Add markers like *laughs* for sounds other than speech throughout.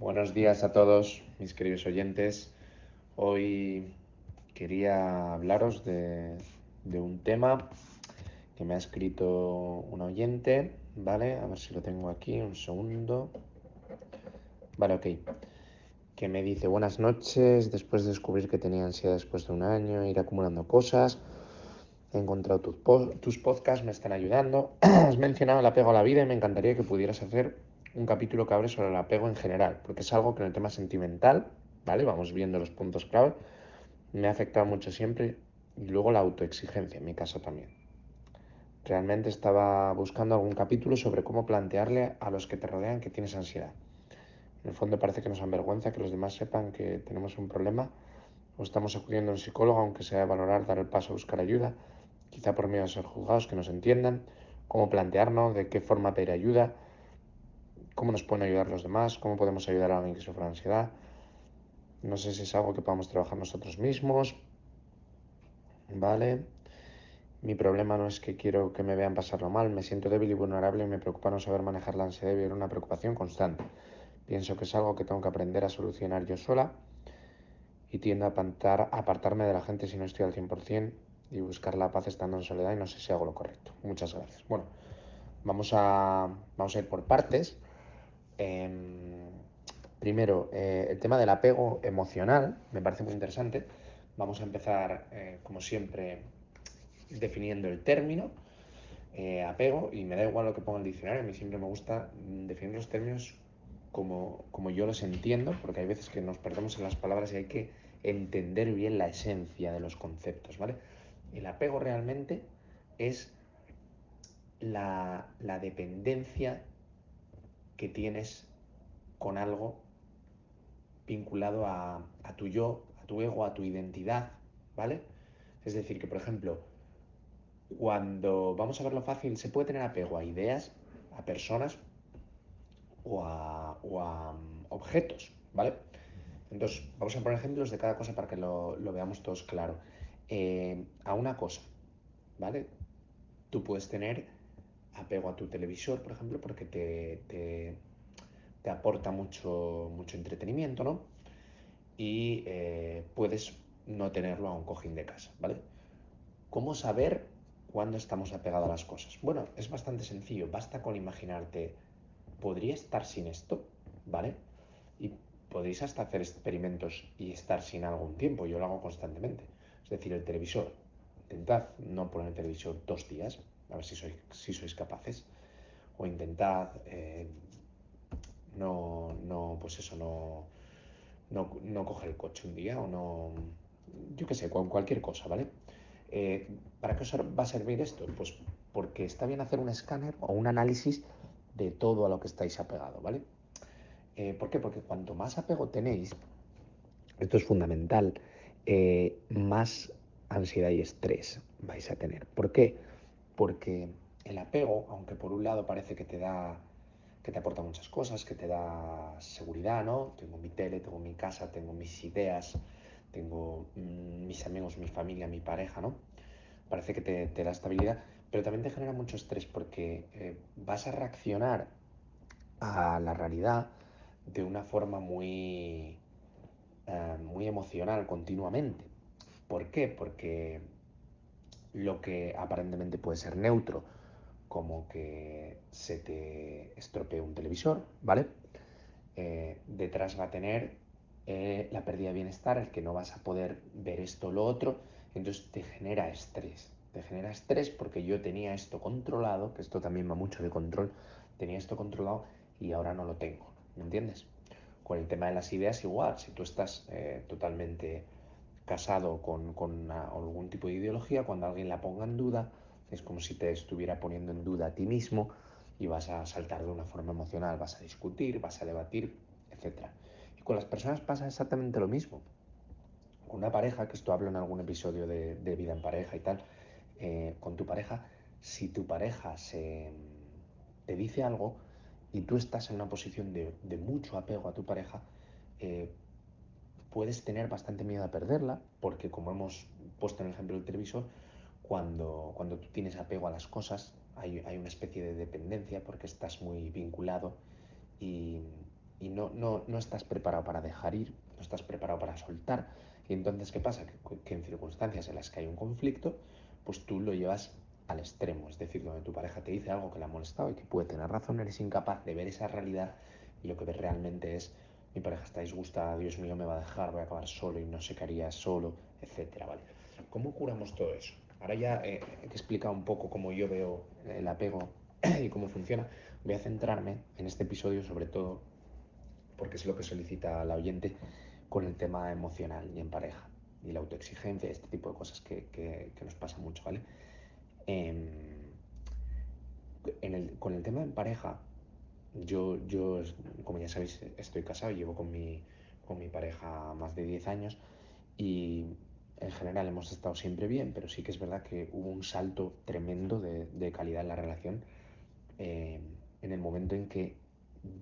Buenos días a todos mis queridos oyentes. Hoy quería hablaros de, un tema que me ha escrito un oyente, ¿vale? A ver si lo tengo aquí, un segundo. Vale, ok. Que me dice, buenas noches, después de descubrir que tenía ansiedad después de un año, ir acumulando cosas, he encontrado tus, tus podcasts, me están ayudando. *clears throat* Has mencionado el apego a la vida y me encantaría que pudieras hacer un capítulo que abre sobre el apego en general, porque es algo que en el tema sentimental, ¿vale? Vamos viendo los puntos clave, me ha afectado mucho siempre y luego la autoexigencia, en mi caso también. Realmente estaba buscando algún capítulo sobre cómo plantearle a los que te rodean que tienes ansiedad. En el fondo parece que nos avergüenza que los demás sepan que tenemos un problema o estamos acudiendo a un psicólogo, aunque sea de valorar dar el paso a buscar ayuda, quizá por miedo a ser juzgados, que nos entiendan, cómo plantearnos, de qué forma pedir ayuda, cómo nos pueden ayudar los demás, cómo podemos ayudar a alguien que sufre ansiedad. No sé si es algo que podamos trabajar nosotros mismos. ¿Vale? Mi problema no es que quiero que me vean pasarlo mal, me siento débil y vulnerable y me preocupa no saber manejar la ansiedad y vivir una preocupación constante. Pienso que es algo que tengo que aprender a solucionar yo sola y tiendo a apartar, apartarme de la gente si no estoy al 100% y buscar la paz estando en soledad y no sé si hago lo correcto. Muchas gracias. Bueno, vamos a, vamos a ir por partes. Em, primero, eh, el tema del apego emocional me parece muy interesante. Vamos a empezar, eh, como siempre, definiendo el término eh, apego y me da igual lo que ponga el diccionario, a mí siempre me gusta definir los términos como, como yo los entiendo, porque hay veces que nos perdemos en las palabras y hay que entender bien la esencia de los conceptos, ¿vale? El apego realmente es la dependencia que tienes con algo vinculado a, tu yo, a tu ego, a tu identidad, ¿vale? Es decir, que por ejemplo, cuando vamos a verlo fácil, se puede tener apego a ideas, a personas o a, mm, objetos, ¿vale? Entonces, vamos a poner ejemplos de cada cosa para que lo, veamos todos claro. Eh, a una cosa, ¿vale? Tú puedes tener apego a tu televisor, por ejemplo, porque te, te, aporta mucho, mucho entretenimiento, ¿no? Y eh, puedes no tenerlo a un cojín de casa, ¿vale? ¿Cómo saber cuándo estamos apegados a las cosas? Bueno, es bastante sencillo, basta con imaginarte, ¿podría estar sin esto? ¿Vale? Y podéis hasta hacer experimentos y estar sin algún tiempo, yo lo hago constantemente. Es decir, el televisor, intentad no poner el televisor dos días, a ver si sois, si sois capaces, o intentad eh, no, no, pues eso, no, no, coger el coche un día o no, yo qué sé, con cualquier cosa, ¿vale? Eh, ¿Para qué os va a servir esto? Pues porque está bien hacer un escáner o un análisis de todo a lo que estáis apegado, ¿vale? Eh, ¿Por qué? Porque cuanto más apego tenéis, esto es fundamental, más ansiedad y estrés vais a tener. ¿Por qué? Porque el apego, aunque por un lado parece que te da que te aporta muchas cosas, que te da seguridad, ¿no? Tengo mi tele, tengo mi casa, tengo mis ideas, tengo mm, mis amigos, mi familia, mi pareja, ¿no? Parece que te, da estabilidad, pero también te genera mucho estrés porque eh, vas a reaccionar a la realidad de una forma muy, eh, muy emocional continuamente. ¿Por qué? Porque lo que aparentemente puede ser neutro, como que se te estropee un televisor, ¿vale? Eh, detrás va a tener eh, la pérdida de bienestar, el que no vas a poder ver esto o lo otro, entonces te genera estrés. Te genera estrés porque yo tenía esto controlado, que esto también va mucho de control, tenía esto controlado y ahora no lo tengo, ¿me entiendes? Con el tema de las ideas igual, si tú estás eh, totalmente casado con, algún tipo de ideología, cuando alguien la ponga en duda, es como si te estuviera poniendo en duda a ti mismo y vas a saltar de una forma emocional, vas a discutir, vas a debatir, etc. Y con las personas pasa exactamente lo mismo. Con una pareja, que esto hablo en algún episodio de, vida en pareja y tal, eh, con tu pareja, si tu pareja se, te dice algo y tú estás en una posición de, mucho apego a tu pareja, eh, puedes tener bastante miedo a perderla, porque como hemos puesto en el ejemplo del televisor, cuando, cuando tú tienes apego a las cosas, hay, una especie de dependencia porque estás muy vinculado y, y no, no, no estás preparado para dejar ir, no estás preparado para soltar. Y entonces, ¿qué pasa? Que, que en circunstancias en las que hay un conflicto, pues tú lo llevas al extremo. Es decir, donde tu pareja te dice algo que le ha molestado y que puede tener razón, eres incapaz de ver esa realidad y lo que ves realmente es mi pareja está disgustada, Dios mío, me va a dejar, voy a acabar solo y no sé qué haría solo, etcétera, ¿vale? ¿Cómo curamos todo eso? Ahora ya he explicado un poco cómo yo veo el apego *clears throat* y cómo funciona. Voy a centrarme en este episodio sobre todo porque es lo que solicita la oyente con el tema emocional y en pareja y la autoexigencia, este tipo de cosas que, que, nos pasa mucho, ¿vale? Eh, el, con el tema en pareja, yo, yo, como ya sabéis, estoy casado, llevo con mi, con mi pareja más de 10 años y en general hemos estado siempre bien, pero sí que es verdad que hubo un salto tremendo de, de calidad en la relación eh, en el momento en que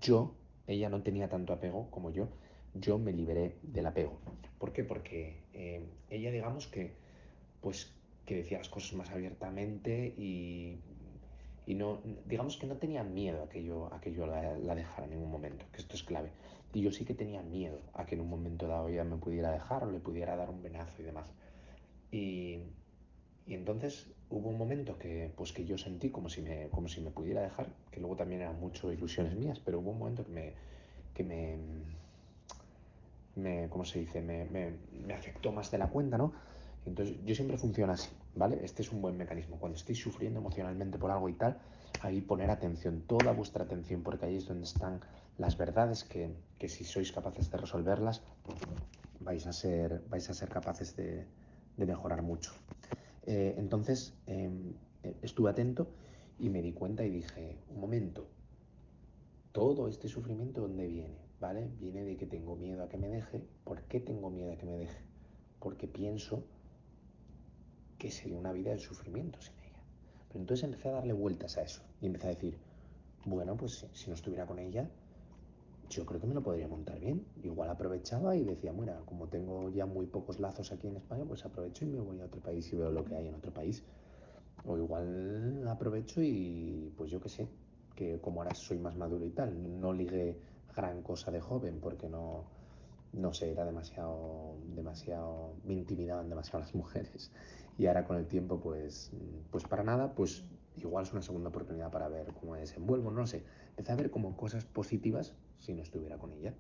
yo, ella no tenía tanto apego como yo, yo me liberé del apego. ¿Por qué? Porque eh, ella, digamos que, pues, que decía las cosas más abiertamente y, y no, digamos que no tenía miedo a que yo, a que yo la, dejara en ningún momento, que esto es clave. Y yo sí que tenía miedo a que en un momento dado ella me pudiera dejar o le pudiera dar un venazo y demás. Y, y entonces hubo un momento que, pues que yo sentí como si, me, como si me pudiera dejar, que luego también eran mucho ilusiones mías, pero hubo un momento que me, que me, me ¿cómo se dice? Me, me, me afectó más de la cuenta, ¿no? Entonces yo siempre funciona así, ¿vale? Este es un buen mecanismo. Cuando estéis sufriendo emocionalmente por algo y tal, ahí poner atención, toda vuestra atención, porque ahí es donde están las verdades que, que si sois capaces de resolverlas, vais a ser, vais a ser capaces de, de mejorar mucho. Eh, entonces eh, estuve atento y me di cuenta y dije, un momento, todo este sufrimiento ¿dónde viene? ¿Vale? Viene de que tengo miedo a que me deje. ¿Por qué tengo miedo a que me deje? Porque pienso que sería una vida de sufrimiento sin ella. Pero entonces empecé a darle vueltas a eso y empecé a decir, bueno, pues si, no estuviera con ella, yo creo que me lo podría montar bien. Igual aprovechaba y decía, mira, como tengo ya muy pocos lazos aquí en España, pues aprovecho y me voy a otro país y veo lo que hay en otro país. O igual aprovecho y pues yo qué sé, que como ahora soy más maduro y tal, no ligué gran cosa de joven porque no, no sé, era demasiado, demasiado, me intimidaban demasiado *laughs* las mujeres. Y ahora con el tiempo, pues, pues para nada, pues igual es una segunda oportunidad para ver cómo me desenvuelvo, no sé. Empecé a ver como cosas positivas si no estuviera con ella,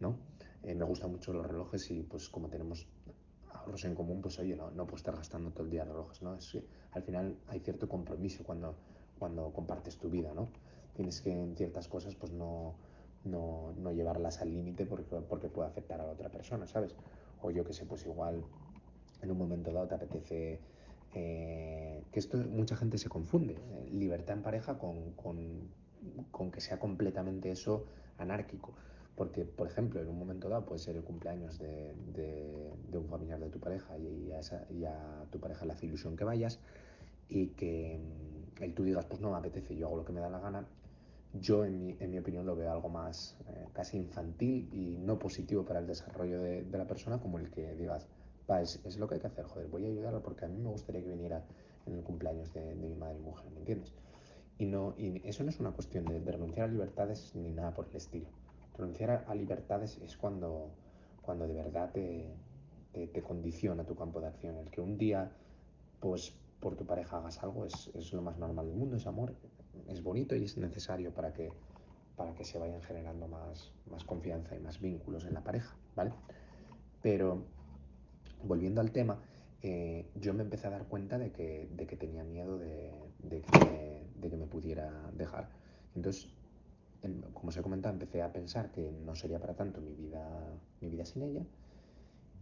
¿no? Eh, me gustan mucho los relojes y pues como tenemos ahorros en común, pues oye, no, no puedo estar gastando todo el día relojes, ¿no? Es que al final hay cierto compromiso cuando, cuando compartes tu vida, ¿no? Tienes que en ciertas cosas pues no, no, no llevarlas al límite porque, porque puede afectar a la otra persona, ¿sabes? O yo que sé, pues igual en un momento dado te apetece... Eh, que esto mucha gente se confunde, eh, libertad en pareja con, con, con que sea completamente eso anárquico. Porque, por ejemplo, en un momento dado puede ser el cumpleaños de, de, un familiar de tu pareja y a, esa, y a, tu pareja le hace ilusión que vayas y que mm, el tú digas, pues no me apetece, yo hago lo que me da la gana. Yo, en mi, en mi opinión, lo veo algo más eh, casi infantil y no positivo para el desarrollo de, de la persona, como el que digas, va, es, es, lo que hay que hacer, joder, voy a ayudarlo porque a mí me gustaría que viniera en el cumpleaños de, de mi madre y mujer, ¿me entiendes? Y, no, y eso no es una cuestión de, renunciar a libertades ni nada por el estilo Renunciar a, a libertades es cuando, cuando de verdad te, te, te, condiciona tu campo de acción. El que un día, pues por tu pareja hagas algo es, es, lo más normal del mundo, es amor, es bonito y es necesario para que, para que se vayan generando más, más confianza y más vínculos en la pareja, ¿vale? Pero volviendo al tema, eh, yo me empecé a dar cuenta de que, de que tenía miedo de, de, que, me pudiera dejar. Entonces como os he comentado, empecé a pensar que no sería para tanto mi vida, mi vida sin ella.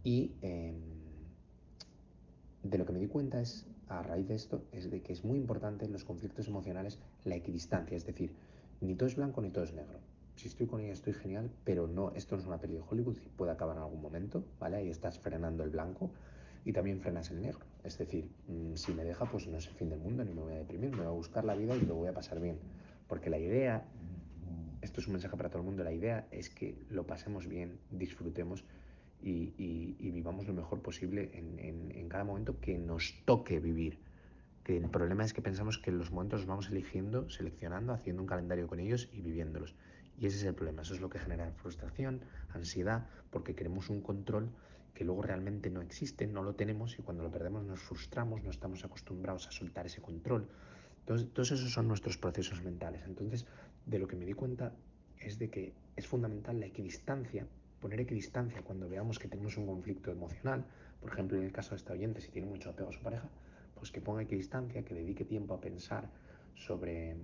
Y eh, de lo que me di cuenta es, a raíz de esto, es de que es muy importante en los conflictos emocionales la equidistancia. Es decir, ni todo es blanco ni todo es negro. Si estoy con ella estoy genial, pero no, esto no es una peli de Hollywood y puede acabar en algún momento, ¿vale? Ahí estás frenando el blanco y también frenas el negro. Es decir, mmm, si me deja, pues no es el fin del mundo, ni me voy a deprimir, me voy a buscar la vida y lo voy a pasar bien. Porque la idea esto es un mensaje para todo el mundo. La idea es que lo pasemos bien, disfrutemos y, vivamos lo mejor posible en, cada momento que nos toque vivir. Que el problema es que pensamos que los momentos los vamos eligiendo, seleccionando, haciendo un calendario con ellos y viviéndolos. Y ese es el problema, eso es lo que genera frustración, ansiedad, porque queremos un control que luego realmente no existe, no lo tenemos y cuando lo perdemos nos frustramos, no estamos acostumbrados a soltar ese control. Entonces, todos esos son nuestros procesos mentales. Entonces, de lo que me di cuenta es de que es fundamental la equidistancia, poner equidistancia cuando veamos que tenemos un conflicto emocional, por ejemplo, en el caso de esta oyente, si tiene mucho apego a su pareja, pues que ponga equidistancia, que dedique tiempo a pensar sobre,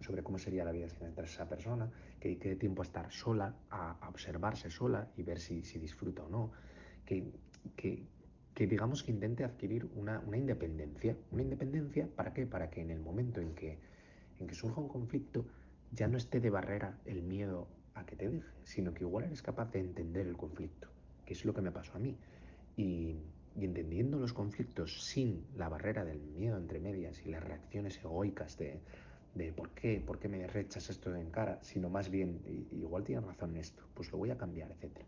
sobre cómo sería la vida sin esa persona, que dedique tiempo a estar sola, a, observarse sola y ver si, si disfruta o no, que, que, que, digamos que intente adquirir una, una, independencia. ¿Una independencia para qué? Para que en el momento en que, en que surja un conflicto ya no esté de barrera el miedo a que te deje, sino que igual eres capaz de entender el conflicto, que es lo que me pasó a mí. Y, y entendiendo los conflictos sin la barrera del miedo entre medias y las reacciones egoicas de, de por qué, por qué me rechazas esto en cara, sino más bien, igual tienes razón en esto, pues lo voy a cambiar, etc.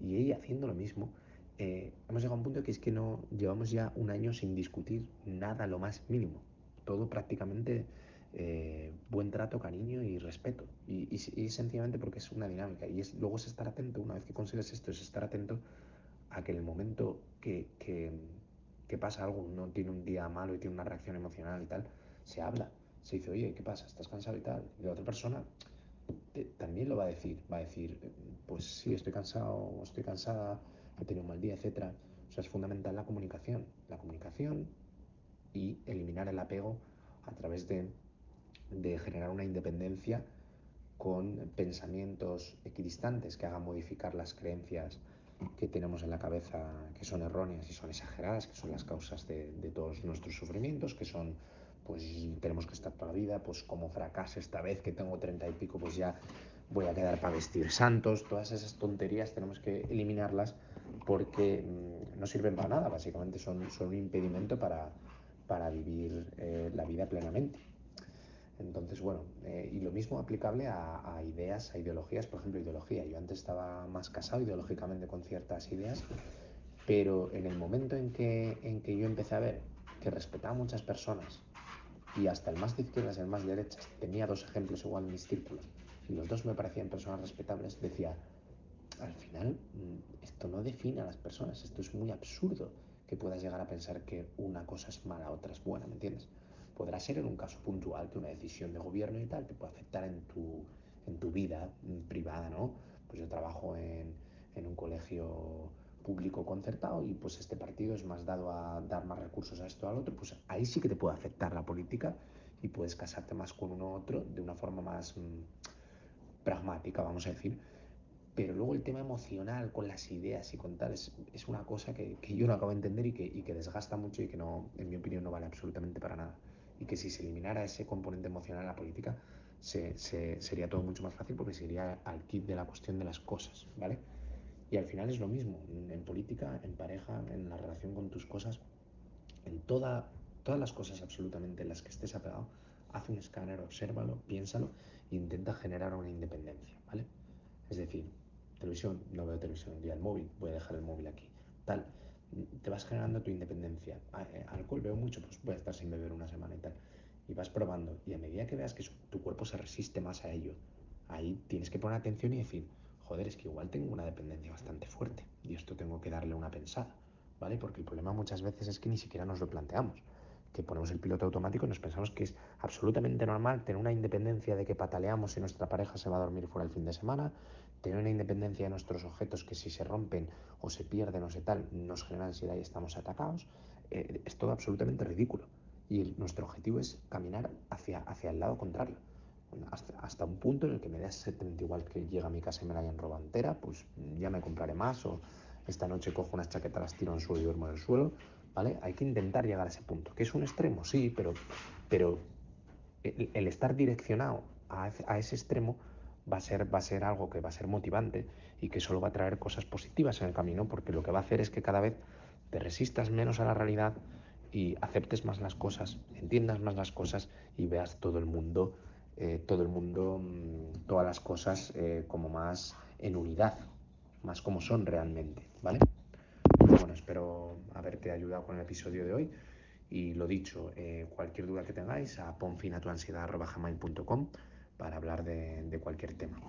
Y ella haciendo lo mismo, eh, hemos llegado a un punto que es que no llevamos ya un año sin discutir nada lo más mínimo. Todo prácticamente eh, buen trato, cariño y respeto. Y, y, y, sencillamente porque es una dinámica. Y es, luego es estar atento, una vez que consigues esto, es estar atento a que en el momento que, que, pasa algo, uno tiene un día malo y tiene una reacción emocional y tal, se habla se dice, oye, ¿qué pasa? ¿Estás cansado y tal? Y la otra persona también lo va a decir, va a decir, pues sí, estoy cansado, estoy cansada, he tenido un mal día, etc. O sea, es fundamental la comunicación, la comunicación y eliminar el apego a través de, de generar una independencia con pensamientos equidistantes que hagan modificar las creencias que tenemos en la cabeza que son erróneas y son exageradas, que son las causas de, todos nuestros sufrimientos, que son pues tenemos que estar toda la vida, pues como fracase esta vez que tengo treinta y pico, pues ya voy a quedar para vestir santos, todas esas tonterías tenemos que eliminarlas porque mmm, no sirven para nada, básicamente son, son un impedimento para, para vivir eh, la vida plenamente. Entonces, bueno, eh, y lo mismo aplicable a, ideas, a ideologías, por ejemplo, ideología. Yo antes estaba más casado ideológicamente con ciertas ideas, pero en el momento en que, en que yo empecé a ver que respetaba a muchas personas y hasta el más de izquierdas y el más de derechas, tenía dos ejemplos igual en mis círculos, y los dos me parecían personas respetables, decía, al final mm, esto no define a las personas, esto es muy absurdo que puedas llegar a pensar que una cosa es mala, otra es buena, ¿me entiendes? Podrá ser en un caso puntual que una decisión de gobierno y tal te pueda afectar en tu, en tu vida mm, privada, ¿no? Pues yo trabajo en, en un colegio público concertado y pues este partido es más dado a dar más recursos a esto al otro, pues ahí sí que te puede afectar la política y puedes casarte más con uno u otro de una forma más mmm, pragmática, vamos a decir. Pero luego el tema emocional con las ideas y con tal es, es una cosa que, que, yo no acabo de entender y que, y que desgasta mucho y que no, en mi opinión no vale absolutamente para nada. Y que si se eliminara ese componente emocional en la política, se, se, sería todo mucho más fácil porque sería al kit de la cuestión de las cosas, ¿vale? Y al final es lo mismo, en política, en pareja, en la relación con tus cosas, en toda, todas las cosas absolutamente en las que estés apegado, haz un escáner, obsérvalo, piénsalo e intenta generar una independencia, ¿vale? Es decir, televisión, no veo televisión, día el móvil, voy a dejar el móvil aquí, tal. Te vas generando tu independencia. Eh, alcohol veo mucho, pues voy a estar sin beber una semana y tal. Y vas probando. Y a medida que veas que tu cuerpo se resiste más a ello, ahí tienes que poner atención y decir, joder, es que igual tengo una dependencia bastante fuerte y esto tengo que darle una pensada, ¿vale? Porque el problema muchas veces es que ni siquiera nos lo planteamos, que ponemos el piloto automático nos pensamos que es absolutamente normal tener una independencia de que pataleamos si nuestra pareja se va a dormir fuera el fin de semana, tener una independencia de nuestros objetos que si se rompen o se pierden o se tal, nos genera ansiedad y estamos atacados, eh, es todo absolutamente ridículo. Y el, nuestro objetivo es caminar hacia, hacia el lado contrario hasta, hasta, un punto en el que me dé exactamente igual que llega a mi casa y me la hayan robado entera, pues ya me compraré más o esta noche cojo unas chaquetas, las tiro en el suelo y duermo en el suelo, Hay que intentar llegar a ese punto, que es un extremo, sí, pero, pero el, estar direccionado a, ese extremo va a, ser, va a ser algo que va a ser motivante y que solo va a traer cosas positivas en el camino, porque lo que va a hacer es que cada vez te resistas menos a la realidad y aceptes más las cosas, entiendas más las cosas y veas todo el mundo eh, todo el mundo, mmm, todas las cosas eh, como más en unidad, más como son realmente, ¿vale? Bueno, espero haberte ayudado con el episodio de hoy. Y lo dicho, eh, cualquier duda que tengáis, a ponfinatuansiedad.com para hablar de cualquier tema.